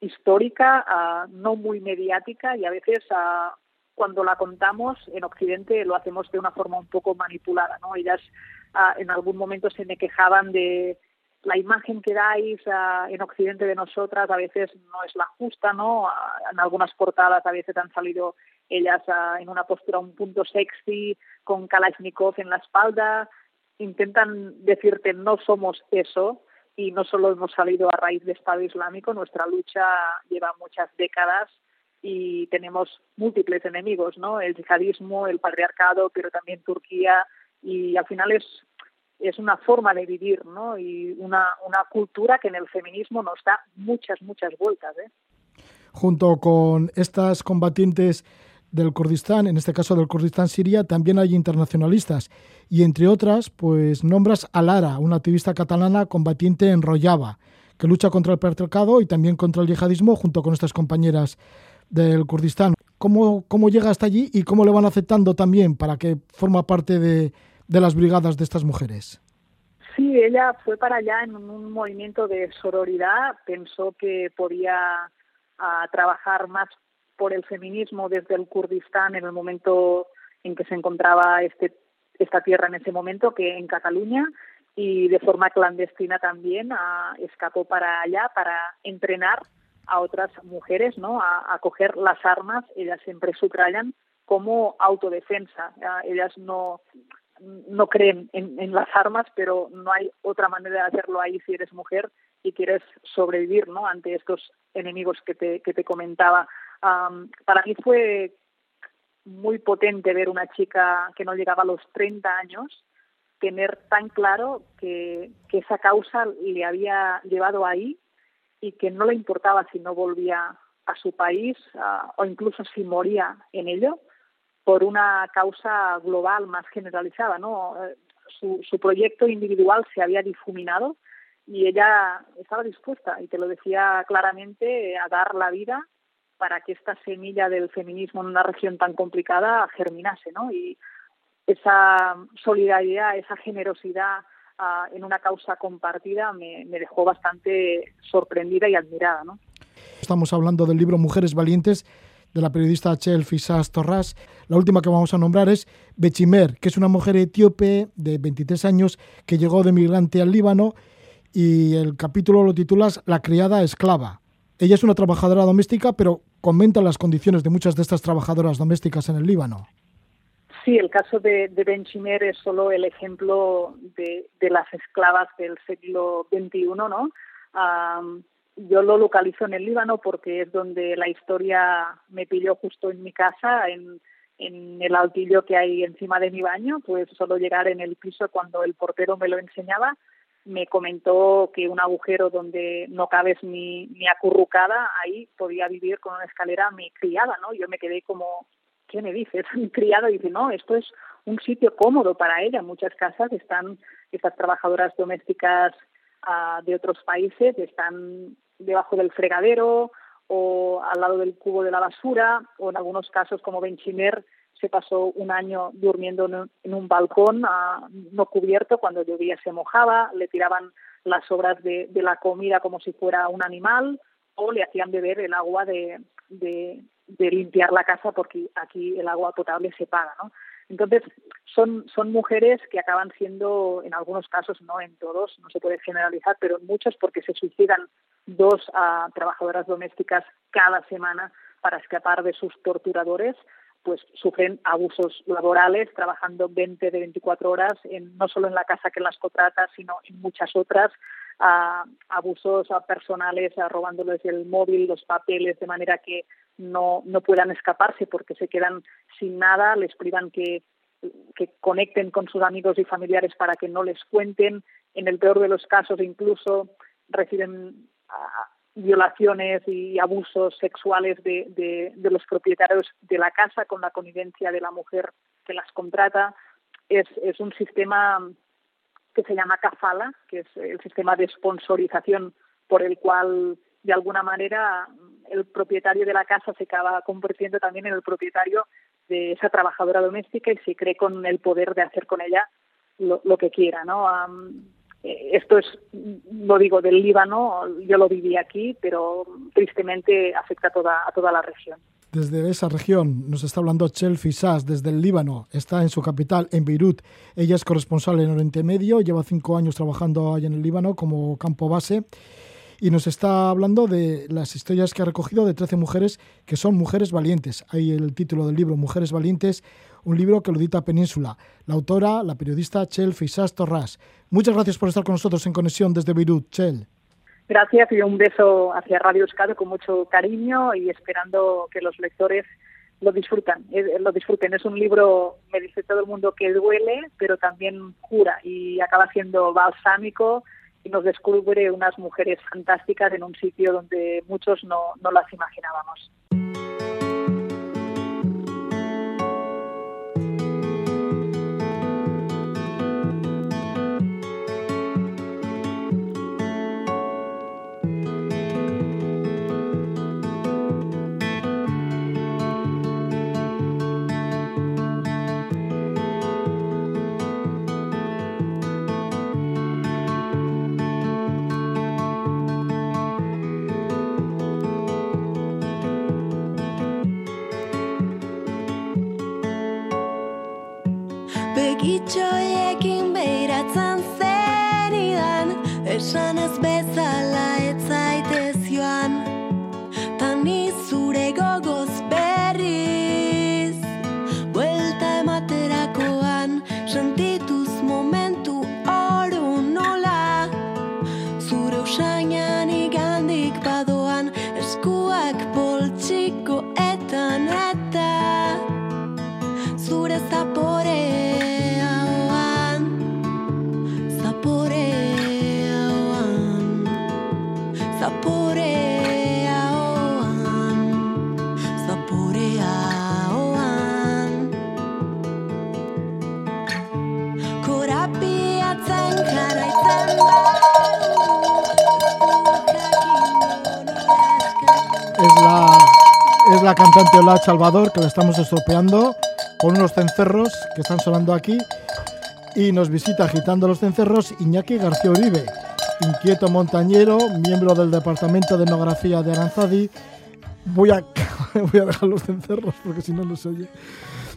histórica, ah, no muy mediática y a veces ah, cuando la contamos en Occidente lo hacemos de una forma un poco manipulada, ¿no? Ellas ah, en algún momento se me quejaban de la imagen que dais ah, en Occidente de nosotras a veces no es la justa, ¿no? En algunas portadas a veces han salido ellas ah, en una postura un punto sexy, con Kalashnikov en la espalda, intentan decirte no somos eso y no solo hemos salido a raíz de Estado Islámico, nuestra lucha lleva muchas décadas y tenemos múltiples enemigos, ¿no? El yihadismo, el patriarcado, pero también Turquía y al final es es una forma de vivir, ¿no? Y una, una cultura que en el feminismo nos da muchas, muchas vueltas, ¿eh? Junto con estas combatientes del Kurdistán, en este caso del Kurdistán Siria, también hay internacionalistas. Y entre otras, pues nombras a Lara, una activista catalana combatiente en Rojava, que lucha contra el patriarcado y también contra el yihadismo junto con estas compañeras del Kurdistán. ¿Cómo, cómo llega hasta allí y cómo le van aceptando también para que forma parte de, de las brigadas de estas mujeres? Sí, ella fue para allá en un movimiento de sororidad, pensó que podía ah, trabajar más por el feminismo desde el Kurdistán en el momento en que se encontraba este, esta tierra en ese momento, que en Cataluña, y de forma clandestina también ah, escapó para allá para entrenar a otras mujeres, ¿no? A, a coger las armas, ellas siempre subrayan como autodefensa. Ah, ellas no no creen en, las armas, pero no hay otra manera de hacerlo ahí si eres mujer y quieres sobrevivir ¿no? ante estos enemigos que te, que te comentaba. Para mí fue muy potente ver una chica que no llegaba a los 30 años tener tan claro que, que esa causa le había llevado ahí y que no le importaba si no volvía a su país uh, o incluso si moría en ello por una causa global más generalizada, ¿no? Su, su, proyecto individual se había difuminado y ella estaba dispuesta, y te lo decía claramente, a dar la vida para que esta semilla del feminismo en una región tan complicada germinase, ¿no? Y esa solidaridad, esa generosidad uh, en una causa compartida me, me, dejó bastante sorprendida y admirada, ¿no? Estamos hablando del libro Mujeres Valientes de la periodista Chel Fisas Torras. La última que vamos a nombrar es Bechimer, que es una mujer etíope de 23 años que llegó de migrante al Líbano y el capítulo lo titulas La criada esclava. Ella es una trabajadora doméstica, pero comenta las condiciones de muchas de estas trabajadoras domésticas en el Líbano. Sí, el caso de, de Benchimer es solo el ejemplo de, las esclavas del siglo XXI, ¿no? Yo lo localizo en el Líbano porque es donde la historia me pilló justo en mi casa, en, en el altillo que hay encima de mi baño, pues solo llegar en el piso cuando el portero me lo enseñaba, me comentó que un agujero donde no cabes ni, ni acurrucada, ahí podía vivir con una escalera mi criada, ¿no? Yo me quedé como, ¿qué me dices? [LAUGHS] Mi criada dice, no, esto es un sitio cómodo para ella. Muchas casas están, estas trabajadoras domésticas uh, de otros países están debajo del fregadero o al lado del cubo de la basura o en algunos casos como Benchimer se pasó un año durmiendo en un, en un balcón uh, no cubierto cuando llovía se mojaba le tiraban las sobras de, la comida como si fuera un animal o le hacían beber el agua de, de, de limpiar la casa porque aquí el agua potable se paga ¿no? Entonces, son, son mujeres que acaban siendo, en algunos casos, no en todos, no se puede generalizar, pero en muchos porque se suicidan dos uh, trabajadoras domésticas cada semana para escapar de sus torturadores, pues sufren abusos laborales, trabajando 20 de 24 horas, no solo en la casa que las contrata, sino en muchas otras, abusos personales, robándoles el móvil, los papeles, de manera que no, no puedan escaparse porque se quedan sin nada, les privan que, que conecten con sus amigos y familiares para que no les cuenten. En el peor de los casos, incluso reciben uh, violaciones y abusos sexuales de, de, los propietarios de la casa con la connivencia de la mujer que las contrata. Es, es un sistema que se llama CAFALA, que es el sistema de sponsorización por el cual, de alguna manera, el propietario de la casa se acaba convirtiendo también en el propietario de esa trabajadora doméstica y se cree con el poder de hacer con ella lo, lo que quiera, ¿no? Esto es, lo digo, del Líbano, yo lo viví aquí, pero tristemente afecta a toda, a toda la región. Desde esa región nos está hablando Chelsea Sass, desde el Líbano. Está en su capital, en Beirut. Ella es corresponsal en Oriente Medio, lleva cinco años trabajando allá en el Líbano como campo base y nos está hablando de las historias que ha recogido de 13 mujeres que son mujeres valientes. Hay el título del libro, Mujeres Valientes, un libro que lo edita Península. La autora, la periodista Chel Fisas Torras. Muchas gracias por estar con nosotros en conexión desde Beirut, Chel. Gracias y un beso hacia Radio Euskadi con mucho cariño y esperando que los lectores lo disfrutan, eh, lo disfruten. Es un libro, me dice todo el mundo, que duele, pero también cura y acaba siendo balsámico y nos descubre unas mujeres fantásticas en un sitio donde muchos no, no las imaginábamos. Begitxoiekin behiratzen zenidan Esan ez bezala etzaitez la cantante Ola Salvador, que la estamos estropeando con unos cencerros que están sonando aquí. Y nos visita agitando los cencerros Iñaki García Uribe, inquieto montañero, miembro del Departamento de Etnografía de Aranzadi. Voy a, [LAUGHS] voy a dejar los cencerros porque si no, no se oye.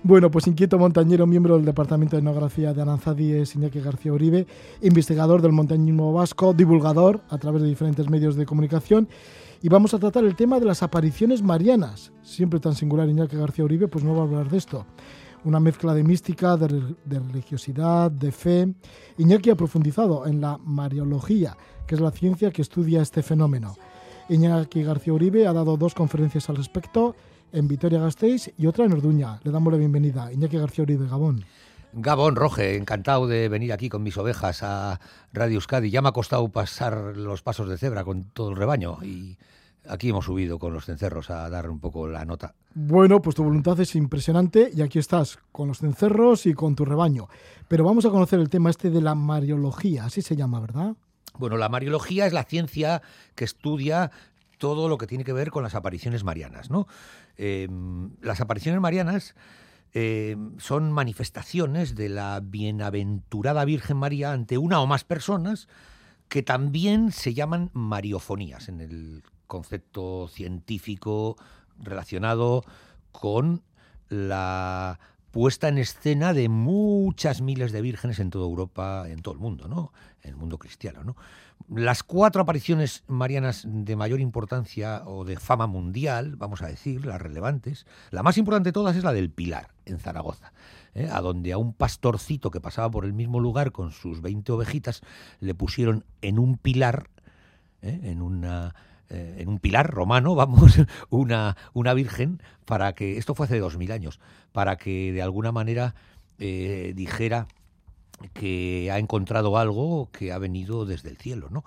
Bueno, pues inquieto montañero, miembro del Departamento de Etnografía de Aranzadi es Iñaki García Uribe, investigador del montañismo vasco, divulgador a través de diferentes medios de comunicación y vamos a tratar el tema de las apariciones marianas. Siempre tan singular Iñaki García Uribe, pues no va a hablar de esto. Una mezcla de mística, de, religiosidad, de fe. Iñaki ha profundizado en la mariología, que es la ciencia que estudia este fenómeno. Iñaki García Uribe ha dado dos conferencias al respecto, en Vitoria-Gasteiz y otra en Orduña. Le damos la bienvenida. Iñaki García Uribe, Gabón. Gabón, Roge, encantado de venir aquí con mis ovejas a Radio Euskadi. Ya me ha costado pasar los pasos de cebra con todo el rebaño y aquí hemos subido con los cencerros a dar un poco la nota. Bueno, pues tu voluntad es impresionante y aquí estás con los cencerros y con tu rebaño. Pero vamos a conocer el tema este de la mariología, así se llama, ¿verdad? Bueno, la mariología es la ciencia que estudia todo lo que tiene que ver con las apariciones marianas, ¿no? Eh, las apariciones marianas eh, son manifestaciones de la bienaventurada Virgen María ante una o más personas que también se llaman mariofonías en el concepto científico relacionado con la puesta en escena de muchas miles de vírgenes en toda Europa, en todo el mundo, ¿no? En el mundo cristiano, ¿no? Las cuatro apariciones marianas de mayor importancia o de fama mundial, vamos a decir, las relevantes, la más importante de todas es la del Pilar, en Zaragoza, ¿eh? a donde a un pastorcito que pasaba por el mismo lugar con sus 20 ovejitas le pusieron en un pilar, ¿eh? en una eh, en un pilar romano, [LAUGHS] vamos, una, una virgen, para que, esto fue hace dos mil años, para que de alguna manera dijera que ha encontrado algo que ha venido desde el cielo, ¿no?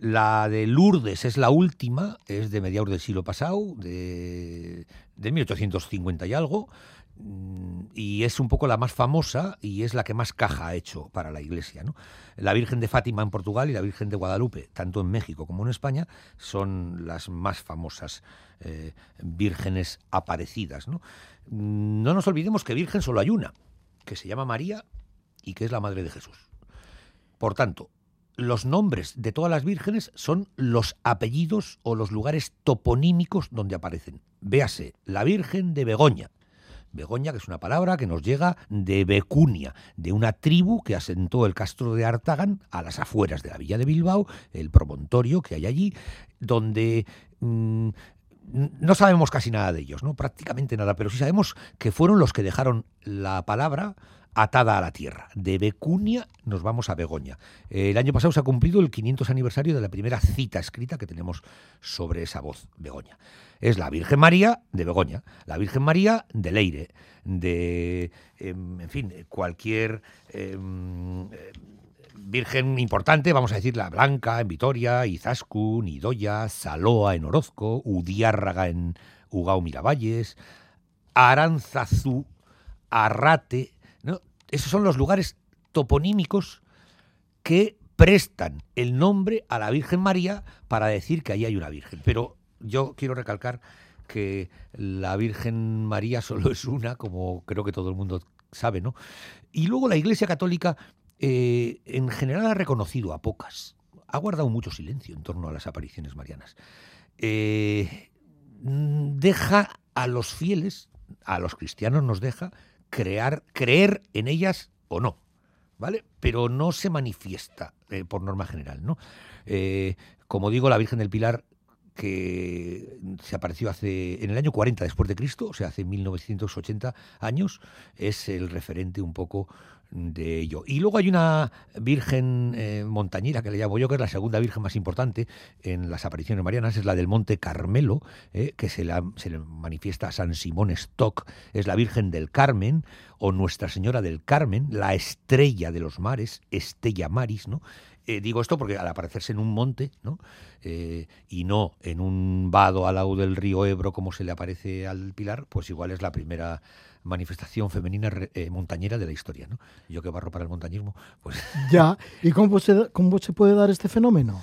La de Lourdes es la última, es de mediados del siglo pasado, de, de 1850 y algo, mm, y es un poco la más famosa y es la que más caja ha hecho para la Iglesia. ¿no? La Virgen de Fátima en Portugal y la Virgen de Guadalupe, tanto en México como en España, son las más famosas eh, vírgenes aparecidas. ¿no? Mm, no nos olvidemos que Virgen solo hay una, que se llama María y que es la Madre de Jesús. Por tanto, los nombres de todas las vírgenes son los apellidos o los lugares toponímicos donde aparecen. Véase, la Virgen de Begoña. Begoña, que es una palabra que nos llega de Becunia, de una tribu que asentó el castro de Artagan a las afueras de la villa de Bilbao, el promontorio que hay allí, donde mm, no sabemos casi nada de ellos, ¿no? Prácticamente nada, pero sí sabemos que fueron los que dejaron la palabra atada a la tierra. De Becunia nos vamos a Begoña. El año pasado se ha cumplido el 500 aniversario de la primera cita escrita que tenemos sobre esa voz, Begoña. Es la Virgen María de Begoña, la Virgen María de Leire, de, em, en fin, cualquier em, virgen importante, vamos a decir la Blanca en Vitoria, Izaskun, Idoya, Saloa en Orozco, Udiárraga en Ugao Miravalles, Aranzazú, Arrate. Esos son los lugares toponímicos que prestan el nombre a la Virgen María para decir que ahí hay una Virgen. Pero yo quiero recalcar que la Virgen María [LAUGHS] solo es una, como creo que todo el mundo sabe, ¿no? Y luego la Iglesia Católica eh, en general ha reconocido a pocas, ha guardado mucho silencio en torno a las apariciones marianas. Eh, deja a los fieles, a los cristianos nos deja crear, creer en ellas o no, ¿vale? Pero no se manifiesta eh, por norma general, ¿no? Eh, como digo, la Virgen del Pilar que se apareció hace en el año 40 después de Cristo, o sea, hace 1980 años, es el referente un poco de ello. Y luego hay una Virgen eh, montañera que le llamo yo, que es la segunda Virgen más importante en las apariciones marianas, es la del Monte Carmelo, eh, que se, la, se le manifiesta a San Simón Stock, es la Virgen del Carmen o Nuestra Señora del Carmen, la estrella de los mares, Estella Maris, ¿no? Eh, digo esto porque al aparecerse en un monte, ¿no? y no en un vado al lado del río Ebro como se le aparece al Pilar, pues igual es la primera manifestación femenina eh, montañera de la historia. ¿no? Yo que barro para el montañismo, pues... [LAUGHS] Ya, ¿y cómo se, cómo se puede dar este fenómeno?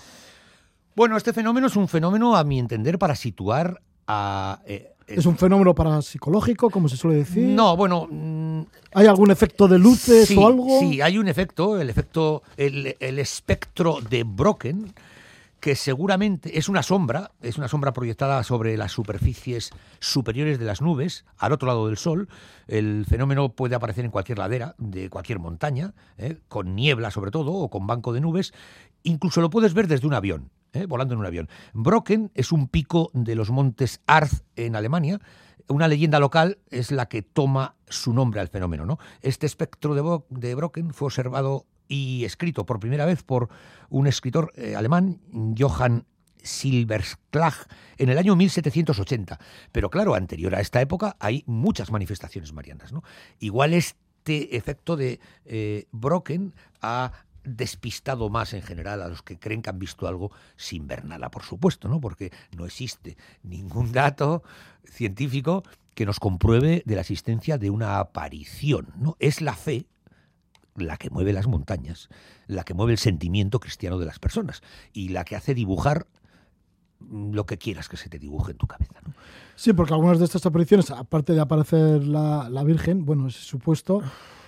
Bueno, este fenómeno es un fenómeno, a mi entender, para situar a... Eh, ¿Es un fenómeno parapsicológico, como se suele decir? No, bueno... Mm, ¿Hay algún efecto de luces o algo? Sí, hay un efecto, el efecto, el, el espectro de Brocken, que seguramente es una sombra, es una sombra proyectada sobre las superficies superiores de las nubes, al otro lado del Sol. El fenómeno puede aparecer en cualquier ladera de cualquier montaña, ¿eh? con niebla sobre todo, o con banco de nubes. Incluso lo puedes ver desde un avión, ¿eh? volando en un avión. Brocken es un pico de los montes Arz en Alemania. Una leyenda local es la que toma su nombre al fenómeno. ¿no? Este espectro de, de Brocken fue observado y escrito por primera vez por un escritor eh, alemán, Johann Silbersklag, en el año 1780. Pero claro, anterior a esta época hay muchas manifestaciones marianas. ¿no? Igual este efecto de eh, Brocken ha despistado más en general a los que creen que han visto algo sin ver nada, por supuesto, ¿no? Porque no existe ningún dato científico que nos compruebe de la existencia de una aparición, ¿no? Es la fe la que mueve las montañas, la que mueve el sentimiento cristiano de las personas y la que hace dibujar lo que quieras que se te dibuje en tu cabeza. Sí, porque algunas de estas apariciones, aparte de aparecer la, Virgen, bueno, es supuesto,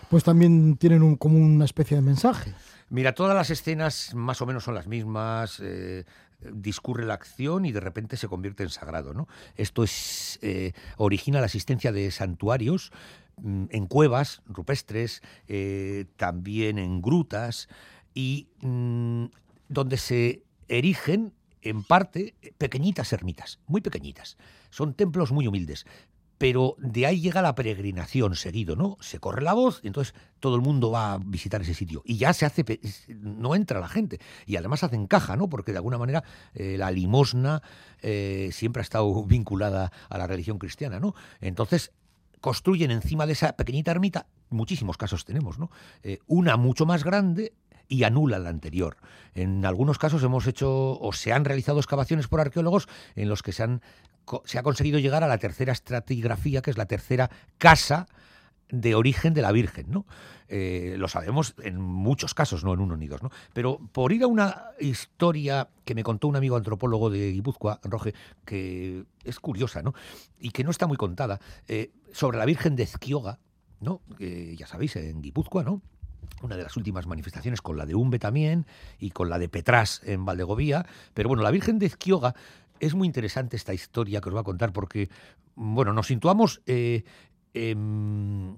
pues también tienen un, como una especie de mensaje. Mira, todas las escenas más o menos son las mismas. Eh, discurre la acción y de repente se convierte en sagrado. ¿no? Esto es, eh, origina la existencia de santuarios Mm, en cuevas rupestres, eh, también en grutas, y mm, donde se erigen en parte pequeñitas ermitas, muy pequeñitas. Son templos muy humildes, pero de ahí llega la peregrinación seguido, ¿no? Se corre la voz, entonces todo el mundo va a visitar ese sitio y ya se hace, no entra la gente y además hacen caja, ¿no? Porque de alguna manera eh, la limosna eh, siempre ha estado [LAUGHS] vinculada a la religión cristiana, ¿no? Entonces construyen encima de esa pequeñita ermita, muchísimos casos tenemos, ¿no? Eh, una mucho más grande y anula la anterior. En algunos casos hemos hecho o se han realizado excavaciones por arqueólogos en los que se, han, se ha conseguido llegar a la tercera estratigrafía, que es la tercera casa de origen de la Virgen, ¿no? Eh, lo sabemos en muchos casos, no en uno ni dos, ¿no? Pero por ir a una historia que me contó un amigo antropólogo de Guipúzcoa, Roge, que es curiosa, ¿no? Y que no está muy contada, eh, sobre la Virgen de Ezquioga, ¿no? Ya sabéis, en Guipúzcoa, ¿no? Una de las últimas manifestaciones con la de Umbe también y con la de Petrás en Valdegovía. Pero bueno, la Virgen de Ezquioga es muy interesante esta historia que os voy a contar porque, bueno, nos situamos eh, en,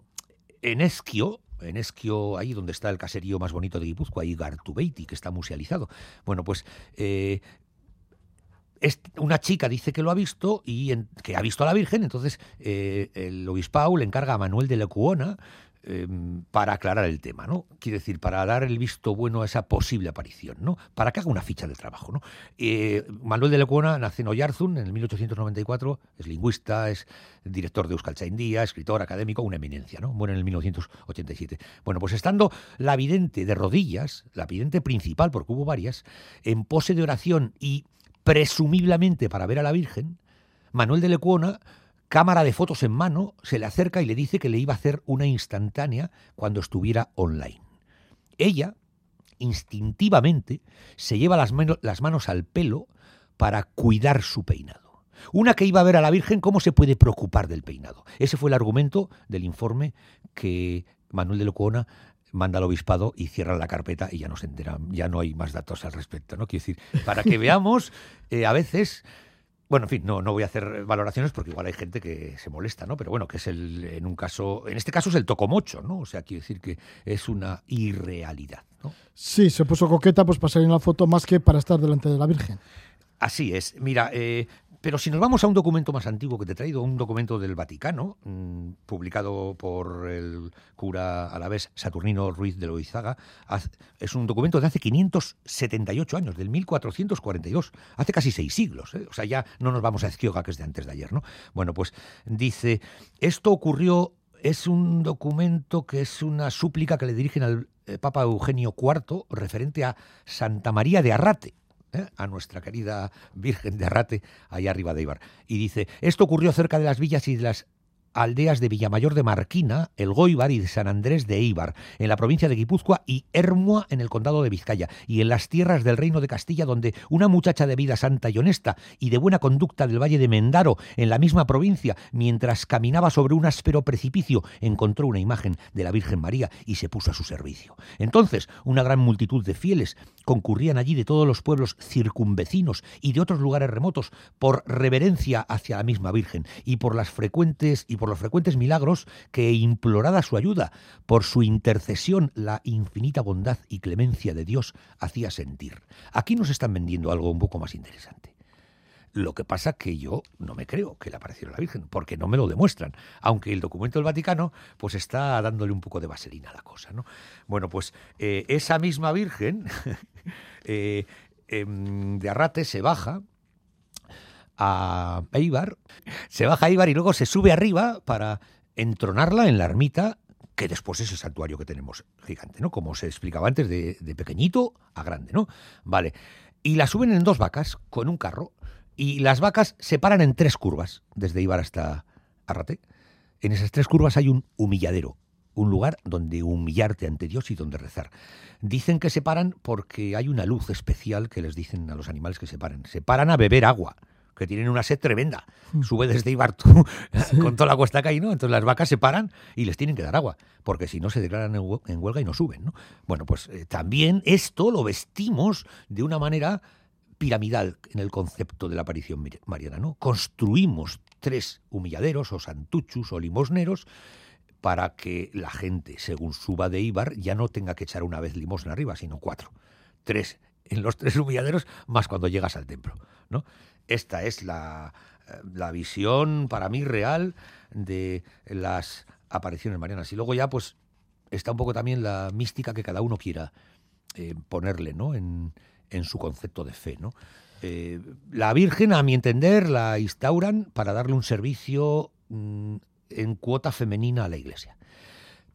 en Esquio, en Esquio, ahí donde está el caserío más bonito de Guipúzcoa, y Gartubeiti, que está musealizado. Bueno, pues eh, una chica dice que lo ha visto y en- que ha visto a la Virgen, entonces eh, el obispado le encarga a Manuel de Lecuona eh, para aclarar el tema, ¿no? Quiere decir, para dar el visto bueno a esa posible aparición, ¿no? Para que haga una ficha de trabajo, ¿no? Eh, Manuel de Lecuona nace en Oyarzún en el 1894, es lingüista, es director de Euskaltzaindia, escritor académico, una eminencia, ¿no? Muere en el 1987. Bueno, pues estando la vidente de rodillas, la vidente principal, porque hubo varias, en pose de oración y presumiblemente para ver a la Virgen, Manuel de Lecuona, cámara de fotos en mano, se le acerca y le dice que le iba a hacer una instantánea cuando estuviera online. Ella, instintivamente, se lleva las, las manos al pelo para cuidar su peinado. Una que iba a ver a la Virgen, ¿cómo se puede preocupar del peinado? Ese fue el argumento del informe que Manuel de Lecuona manda al obispado y cierra la carpeta y ya no se enteran, ya no hay más datos al respecto, ¿no? Quiero decir, para que [LAUGHS] veamos, eh, a veces bueno, en fin, no, no voy a hacer valoraciones porque igual hay gente que se molesta, ¿no? Pero bueno, que es el, en un caso, en este caso es el tocomocho, ¿no? O sea, quiere decir que es una irrealidad, ¿no? Sí, se puso coqueta pues para salir en la foto más que para estar delante de la Virgen. Así es. Mira, eh, pero si nos vamos a un documento más antiguo que te he traído, un documento del Vaticano, mm, publicado por el cura a la vez Saturnino Ruiz de Loizaga, es un documento de hace 578 años, del 1442, hace casi seis siglos. ¿eh? O sea, ya no nos vamos a Ezquioga, que es de antes de ayer, ¿no? Bueno, pues dice, esto ocurrió, es un documento que es una súplica que le dirigen al eh, Papa Eugenio IV referente a Santa María de Arrate. ¿Eh? a nuestra querida Virgen de Arrate, allá arriba de Ibar. Y dice, esto ocurrió cerca de las villas y de las aldeas de Villamayor de Marquina, El Goibar y San Andrés de Eibar, en la provincia de Guipúzcoa y Hermua en el condado de Vizcaya, y en las tierras del reino de Castilla, donde una muchacha de vida santa y honesta y de buena conducta del valle de Mendaro, en la misma provincia, mientras caminaba sobre un áspero precipicio, encontró una imagen de la Virgen María y se puso a su servicio. Entonces, una gran multitud de fieles concurrían allí de todos los pueblos circunvecinos y de otros lugares remotos por reverencia hacia la misma Virgen y por las frecuentes y por los frecuentes milagros que implorada su ayuda, por su intercesión la infinita bondad y clemencia de Dios hacía sentir. Aquí nos están vendiendo algo un poco más interesante. Lo que pasa que yo no me creo que le apareciera la Virgen, porque no me lo demuestran, aunque el documento del Vaticano pues está dándole un poco de vaselina a la cosa, ¿no? Bueno, pues eh, esa misma Virgen [LAUGHS] eh, em, de Arrate se baja a Eibar, se baja a Eibar y luego se sube arriba para entronarla en la ermita que después es el santuario que tenemos gigante, ¿no? Como se explicaba antes, de, de pequeñito a grande, ¿no? Vale. Y la suben en dos vacas con un carro y las vacas se paran en tres curvas, desde Ibar hasta Arrate. En esas tres curvas hay un humilladero, un lugar donde humillarte ante Dios y donde rezar. Dicen que se paran porque hay una luz especial que les dicen a los animales que se paren. Se paran a beber agua, que tienen una sed tremenda. Sube desde Ibar tú, [LAUGHS] [LAUGHS] con toda la cuesta que hay, ¿no? Entonces las vacas se paran y les tienen que dar agua, porque si no se declaran en hue- en huelga y no suben, ¿no? Bueno, pues eh, también esto lo vestimos de una manera piramidal en el concepto de la aparición mariana, ¿no? Construimos tres humilladeros o santuchus o limosneros para que la gente, según suba de Ibar, ya no tenga que echar una vez limosna arriba, sino cuatro. Tres en los tres humilladeros, más cuando llegas al templo, ¿no? Esta es la, la visión para mí real de las apariciones marianas. Y luego ya, pues, está un poco también la mística que cada uno quiera eh, ponerle, ¿no? En, en su concepto de fe, ¿no? Eh, la Virgen, a mi entender, la instauran para darle un servicio mm, en cuota femenina a la Iglesia,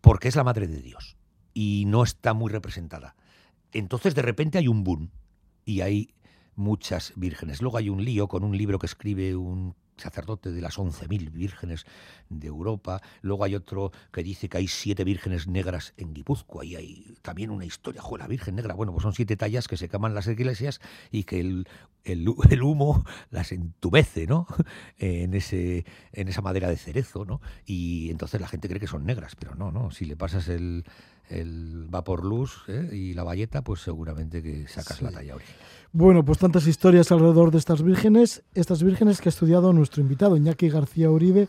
porque es la Madre de Dios y no está muy representada. entonces de repente hay un boom y hay muchas vírgenes. Luego hay un lío con un libro que escribe un sacerdote de las 11.000 vírgenes de Europa. Luego hay otro que dice que hay siete vírgenes negras en Guipúzcoa y hay también una historia, jo, la Virgen Negra. Bueno, pues son siete tallas que se queman las iglesias y que el, el, el humo las entubece, ¿no? [LAUGHS] En, ese, en esa madera de cerezo, ¿no? Y entonces la gente cree que son negras, pero no, no. Si le pasas el, el vapor luz ¿eh? y la valleta, pues seguramente que sacas la talla original. Bueno, pues tantas historias alrededor de estas vírgenes, estas vírgenes que ha estudiado nuestro invitado Iñaki García Uribe,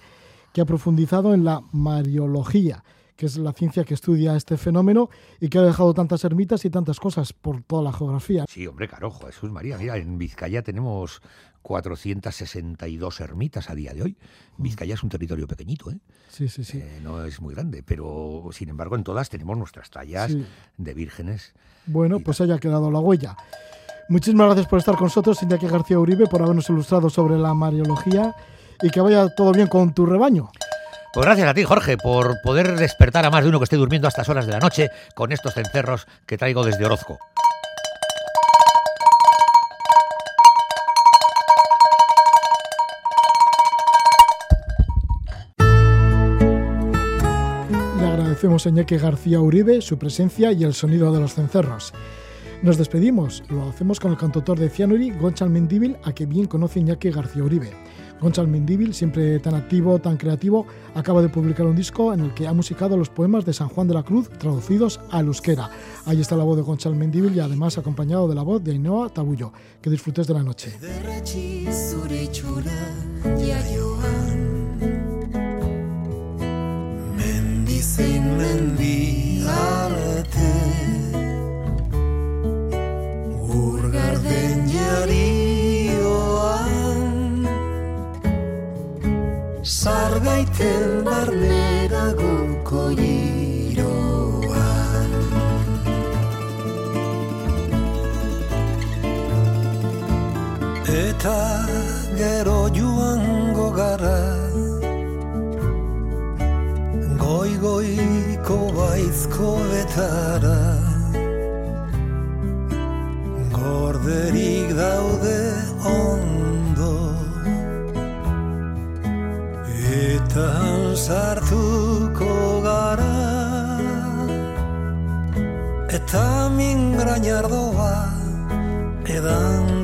que ha profundizado en la mariología, que es la ciencia que estudia este fenómeno y que ha dejado tantas ermitas y tantas cosas por toda la geografía. Sí, hombre, caro, Jesús María. Mira, en Vizcaya tenemos 462 ermitas a día de hoy. Vizcaya es un territorio pequeñito, ¿eh? Sí, sí, sí. Eh, no es muy grande, pero sin embargo en todas tenemos nuestras tallas Sí. de vírgenes. Bueno, pues haya quedado la huella. Muchísimas gracias por estar con nosotros, Iñaki García Uribe, por habernos ilustrado sobre la mariología y que vaya todo bien con tu rebaño. Pues gracias a ti, Jorge, por poder despertar a más de uno que esté durmiendo a estas horas de la noche con estos cencerros que traigo desde Orozco. Agradecemos a Iñaki García Uribe su presencia y el sonido de los cencerros. Nos despedimos, lo hacemos con el cantautor de Cianuri, Gonchal Mendíbil, a que bien conoce Iñaki García Uribe. Gonchal Mendíbil, siempre tan activo, tan creativo, acaba de publicar un disco en el que ha musicado los poemas de San Juan de la Cruz traducidos al euskera. Ahí está la voz de Gonchal Mendíbil y además acompañado de la voz de Ainhoa Tabullo. Que disfrutes de la noche. Zein mendi arete Ur garden jarioan Sargaiten barnera guko giroan. Eta gero joango gara Goi-goiko baizko betara Gorderik daude ondo. Eta sartuko gara. Eta mingrañardoa edango